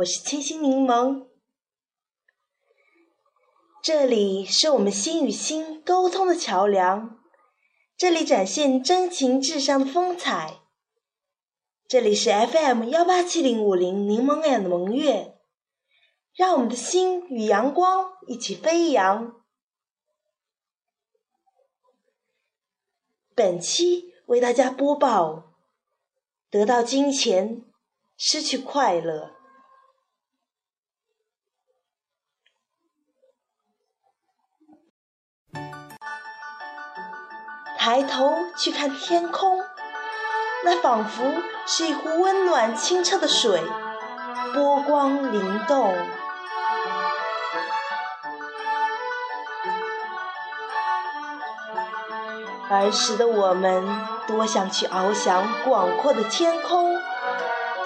我是清新柠檬，这里是我们心与心沟通的桥梁，这里展现真情至上的风采，这里是 FM 幺八七零五零柠檬眼的萌月，让我们的心与阳光一起飞扬。本期为大家播报：得到金钱。失去快乐，抬头去看天空，那仿佛是一湖温暖清澈的水，波光灵动。儿时的我们，多想去翱翔广阔的天空。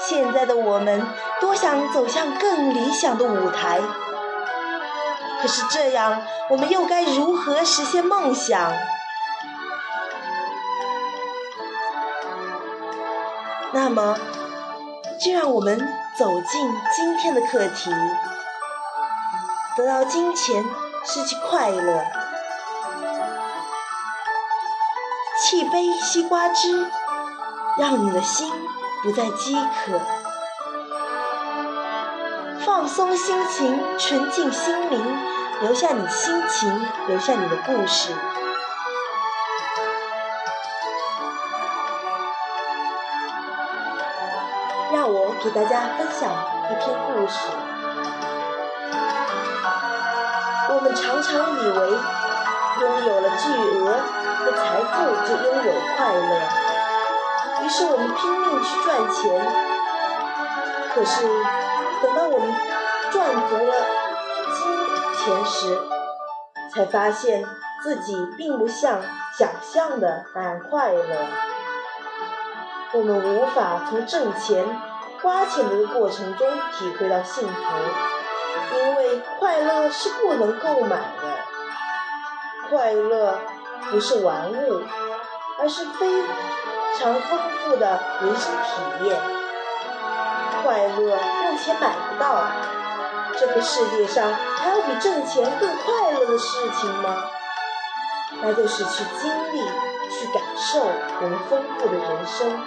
现在的我们多想走向更理想的舞台，可是这样，我们又该如何实现梦想？那么，就让我们走进今天的课题：得到金钱，失去快乐。沏杯西瓜汁，让你的心。不再饥渴，放松心情，纯净心灵，留下你心情，留下你的故事。给大家分享一篇故事。我们常常以为，拥有了巨额的财富就拥有快乐。于是我们拼命去赚钱，可是等到我们赚足了金钱时，才发现自己并不像想象的那样快乐。我们无法从挣钱、花钱的过程中体会到幸福，因为快乐是不能购买的。快乐不是玩物，而是非。常丰富的人生体验，快乐用钱买不到。这个世界上还有比挣钱更快乐的事情吗？那就是去经历、去感受我们丰富的人生。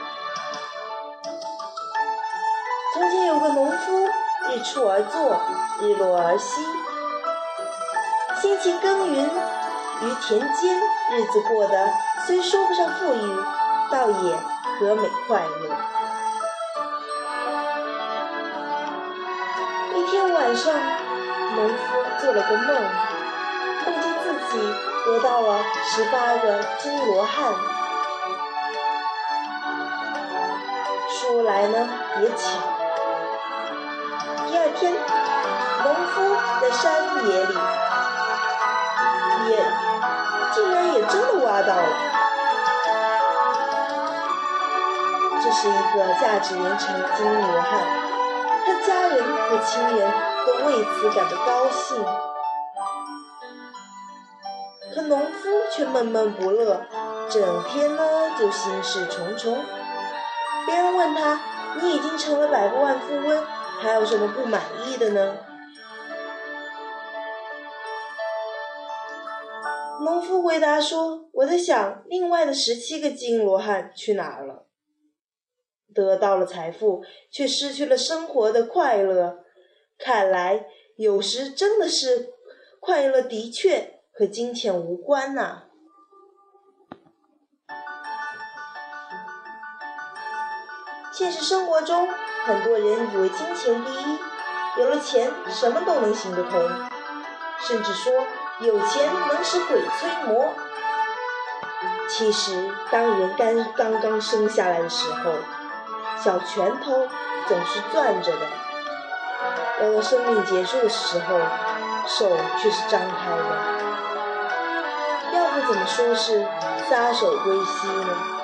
有个农夫，日出而作，日落而息，辛勤耕耘于田间，日子过得虽说不上富裕。倒也和美快乐。一天晚上，农夫做了个梦，梦见自己得到了十八个金罗汉。说来呢也巧，天，农夫在山野里，也竟然也真的挖到了。这是一个价值连城的金罗汉，他家人和亲人都为此感到高兴。可农夫却闷闷不乐，整天呢就心事重重。别人问他：“你已经成了百万富翁，还有什么不满意的呢？”农夫回答说：“我在想，另外的十七个金罗汉去哪儿了？”得到了财富，却失去了生活的快乐。看来，有时真的是快乐的确和金钱无关呐。现实生活中，很多人以为金钱第一，有了钱什么都能行得通，甚至说有钱能使鬼推磨。其实，当人刚刚刚生下来的时候，小拳头总是攥着的，到了生命结束的时候，手却是张开的。要不怎么说是撒手归西呢？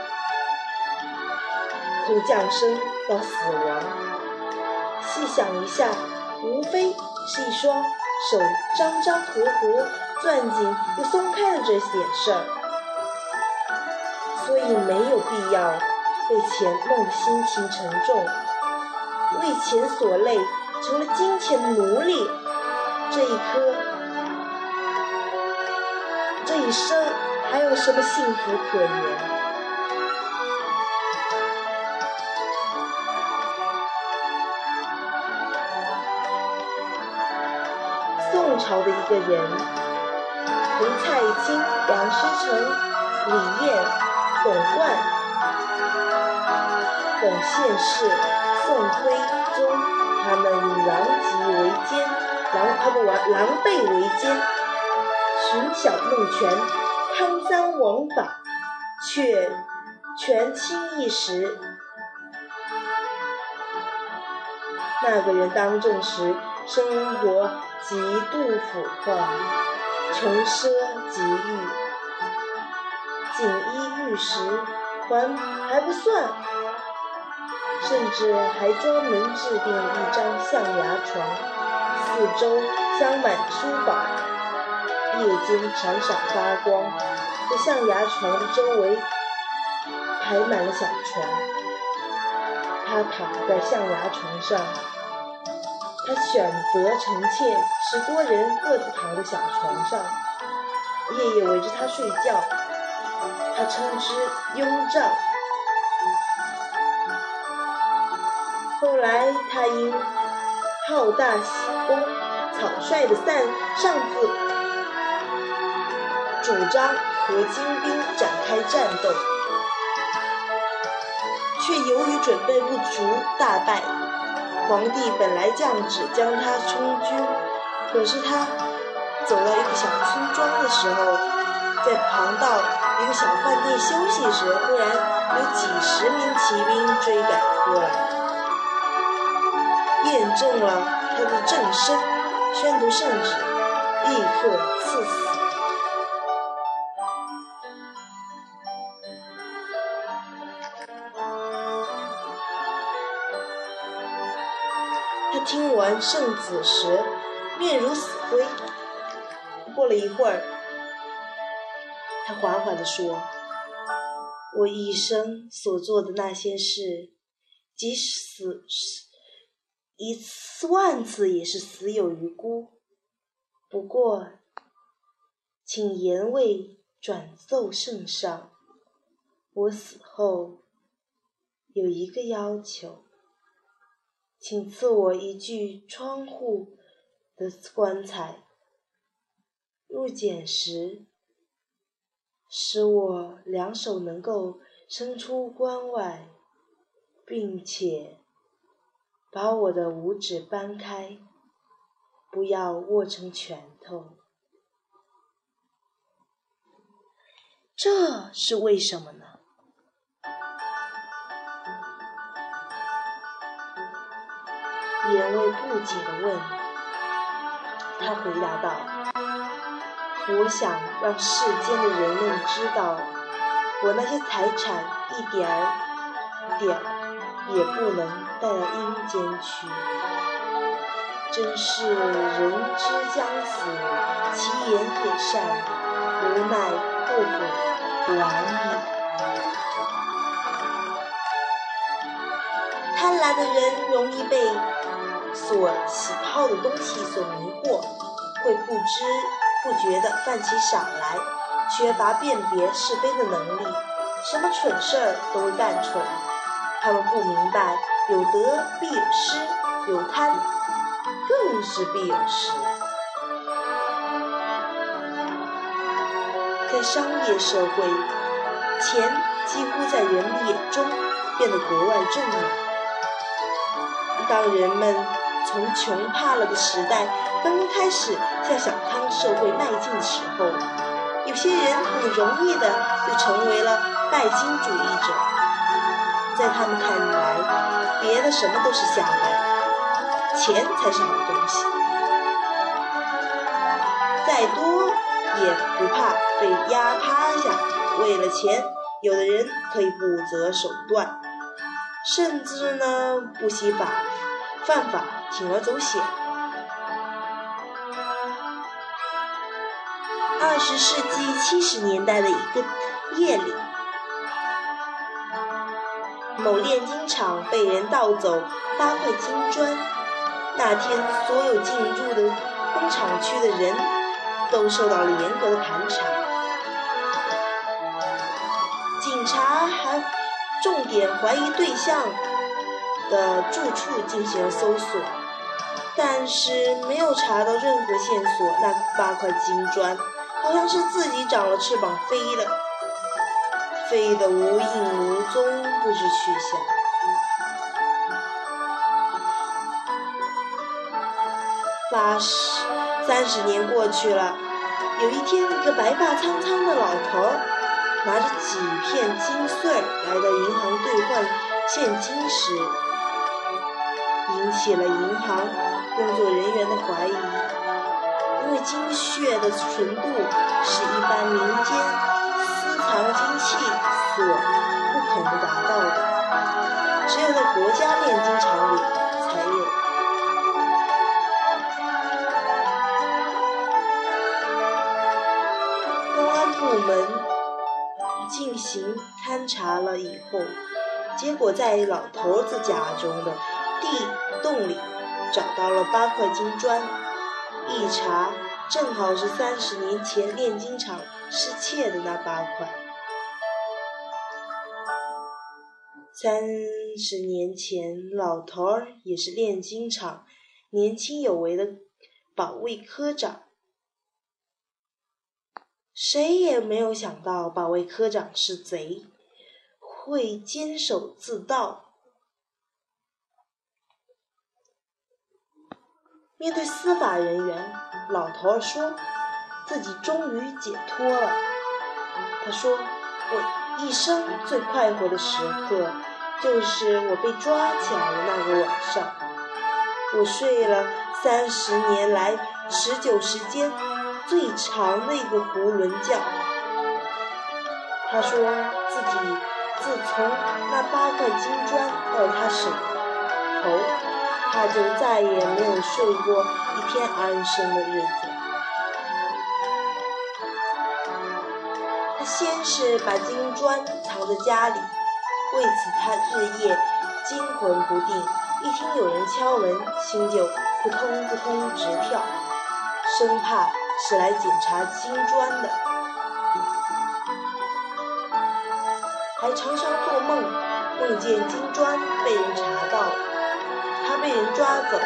从降生到死亡，细想一下，无非是一双手张张合合、攥紧又松开的这点事儿，所以没有必要。被钱弄得心情沉重，为钱所累，成了金钱奴隶，这一颗，这一生还有什么幸福可言？宋朝的一个人，同蔡京、梁思成、李彦、董贯等现世宋徽宗，他们狼藉为奸，狼他们玩狼狈为奸，寻小弄权，贪赃枉法，却权倾一时。那个人当政时，生活。极度腐化，穷奢极欲，锦衣玉食还还不算，甚至还专门制定一张象牙床，四周镶满珠宝，夜间闪闪发光。这象牙床周围排满了小床，他躺在象牙床上。他选择臣妾，使多人各自躺在小床上，夜夜围着他睡觉。他称之拥帐。后来他因好大喜功，草率的散上自主张和金兵展开战斗，却由于准备不足，大败。皇帝本来降旨将他充军，可是他走到一个小村庄的时候，在旁道一个小饭店休息时，忽然有几十名骑兵追赶过来，验证了他的正身，宣读圣旨，立刻赐死。听完圣旨时，面如死灰。过了一会儿，他缓缓地说：“我一生所做的那些事，即使死一次万次，也是死有余辜。不过，请言位转奏圣上，我死后有一个要求。”请赐我一具窗户的棺材，入殓时，使我两手能够伸出关外，并且把我的五指掰开，不要握成拳头。这是为什么呢？严卫不解地问：“他回答道，我想让世间的人们知道，我那些财产一点儿点儿也不能带到阴间去。真是人之将死，其言也善，无奈不果晚矣。贪婪的人容易被。”所喜好的东西所迷惑，会不知不觉地犯起傻来，缺乏辨别是非的能力，什么蠢事儿都会干蠢。他们不明白，有得必有失，有贪更是必有失。在商业社会，钱几乎在人们眼中变得格外重要。当人们从穷怕了的时代刚刚开始向小康社会迈进的时候，有些人很容易的就成为了拜金主义者。在他们看来，别的什么都是瞎的，钱才是好东西。再多也不怕被压趴下。为了钱，有的人可以不择手段，甚至呢不惜法犯法。铤而走险。二十世纪七十年代的一个夜里，某炼金厂被人盗走八块金砖。那天，所有进入的工厂区的人都受到了严格的盘查。警察还重点怀疑对象的住处进行了搜索，但是没有查到任何线索。那八块金砖好像是自己长了翅膀飞了，飞得无影无踪，不知去向。八十三十年过去了，有一天，一个白发苍苍的老头拿着几片金穗来到银行兑换现金时，引起了银行工作人员的怀疑，因为金屑的纯度是一般民间私藏金器所不可能达到的，只有在国家炼金厂里才有。公安部门进行勘察了以后，结果在老头子家中的地洞里找到了八块金砖，一查正好是三十年前炼金厂失窃的那八块。三十年前，老头儿也是炼金厂年轻有为的保卫科长。谁也没有想到保卫科长是贼，会监守自盗。面对司法人员，老头儿说自己终于解脱了。他说：“我一生最快活的时刻，就是我被抓起来的那个晚上。我睡了三十年来持久时间。”最长的一个囫囵觉。他说自己自从那八块金砖到他手头，他就再也没有睡过一天安生的日子。他先是把金砖藏在家里，为此他日夜惊魂不定，一听有人敲门，心就扑通扑通直跳，生怕。是来检查金砖的，还常常做梦，梦见金砖被人查到，被人抓走。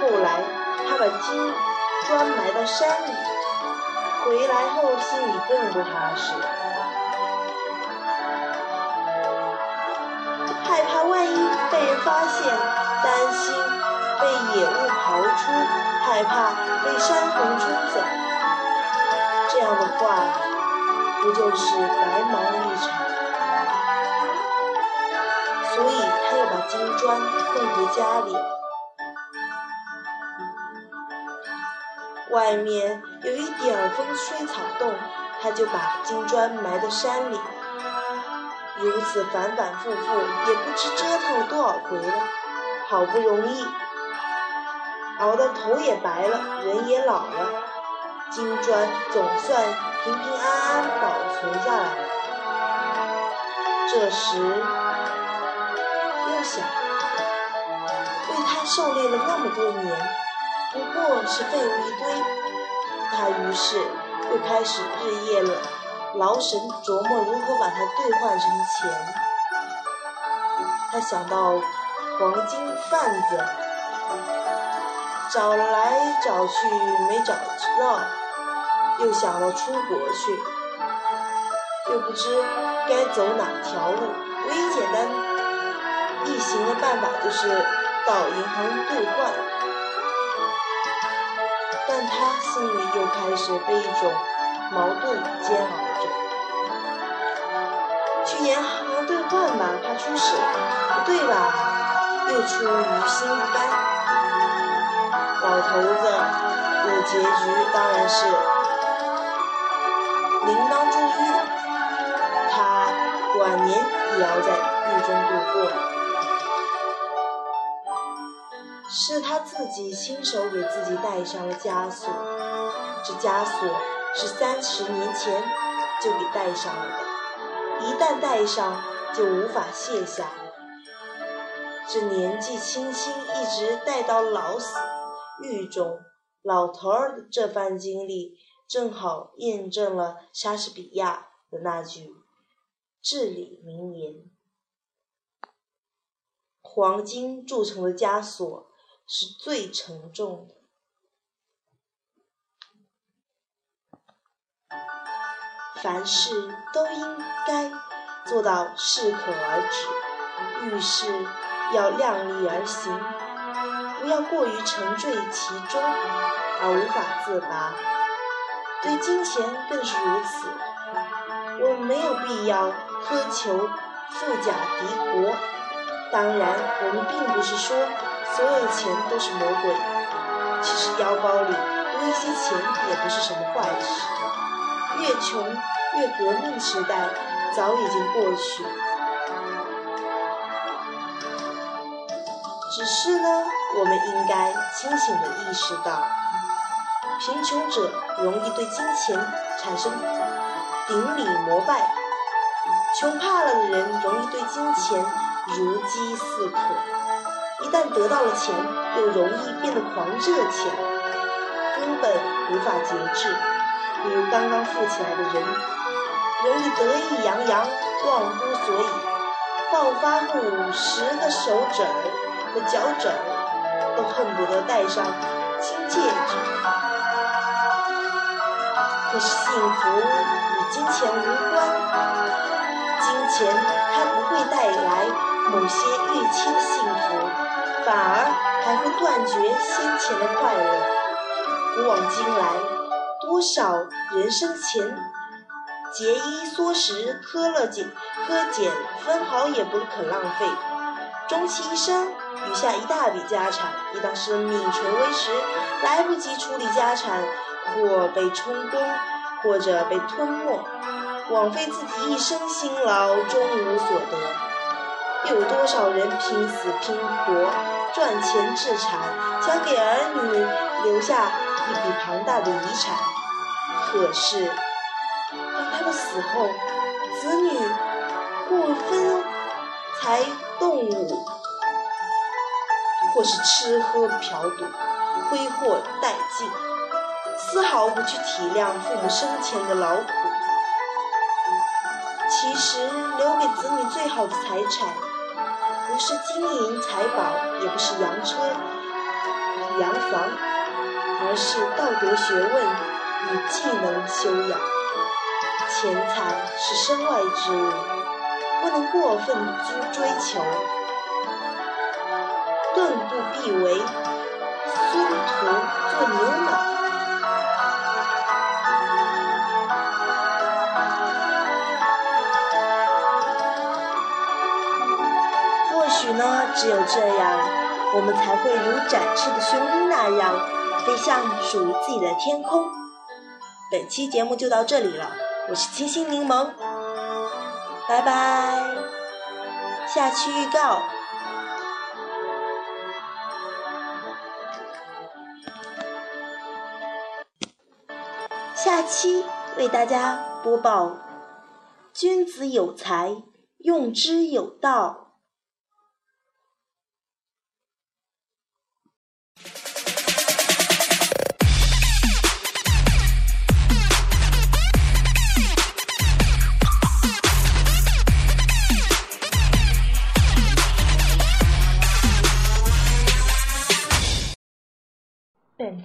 后来他把金砖埋到山里，回来后心里更不踏实，害怕万一被人发现，担心被野物刨出。害怕被山洪冲走，这样的话，不就是白忙一场？金砖送回家里。外面有一点风吹草动，他就把金砖埋到山里。如此反反复复，也不知折腾了多少回了。好不容易。熬得头也白了，人也老了，金砖总算平平安安保存下来了。这时又想，为他狩猎了那么多年，不过是废物一堆。他于是又开始日夜了劳神琢磨如何把它兑换成钱。他想到黄金贩子。找来找去没找到，又想到出国去，又不知该走哪条路。唯一简单行的办法就是到银行兑换。但他心里又开始被一种矛盾煎熬着：去银行兑换吧，怕出事；不对吧，又出于心不甘。老头子的结局当然是铃铛入狱，他晚年也要在狱中度过。是他自己亲手给自己戴上了枷锁，这枷锁是三十年前就给戴上了的，一旦戴上，就无法卸下。这年纪轻轻一直带到老死，狱中老头儿的这番经历，正好验证了莎士比亚的那句至理名言：“黄金铸成的枷锁是最沉重的。”凡事都应该做到适可而止，遇事。要量力而行，不要过于沉醉其中而无法自拔。对金钱更是如此。我们没有必要苛求富甲敌国。当然，我们并不是说所有的钱都是魔鬼。其实腰包里多一些钱也不是什么坏事。越穷越革命时代早已经过去。只是呢，我们应该清醒地意识到，贫穷者容易对金钱产生顶礼膜拜，穷怕了的人容易对金钱如饥似渴，一旦得到了钱，又容易变得狂热起来，根本无法节制。比如刚刚富起来的人，容易得意洋洋、忘乎所以，暴发户十个手指。和脚趾都恨不得戴上金戒指。可是幸福与金钱无关，金钱它不会带来某些预期的幸福，反而还会断绝先前的快乐。古往今来，多少人生前节衣缩食、苛勒减、苛减，分毫也不肯浪费，终其一生。余下一大笔家产，一当生命垂危时，来不及处理家产，或被充公，或者被吞没，枉费自己一生辛劳，终无所得。又有多少人拼死拼活赚钱置产，想给儿女留下一笔庞大的遗产？可是，当他们死后，子女不分财动物。或是吃喝嫖赌，挥霍殆尽，丝毫不去体谅父母生前的劳苦。其实，留给子女最好的财产，不是金银财宝，也不是洋车、洋房，而是道德学问与技能修养。钱财是身外之物，不能过分追追求。更不必为孙徒做牛马。许呢，只有这样，我们才会如展翅的雄鹰那样，飞向属于自己的天空。本期节目就到这里了，我是清新柠檬，拜拜。下期预告。下期为大家播报：君子有才，用之有道。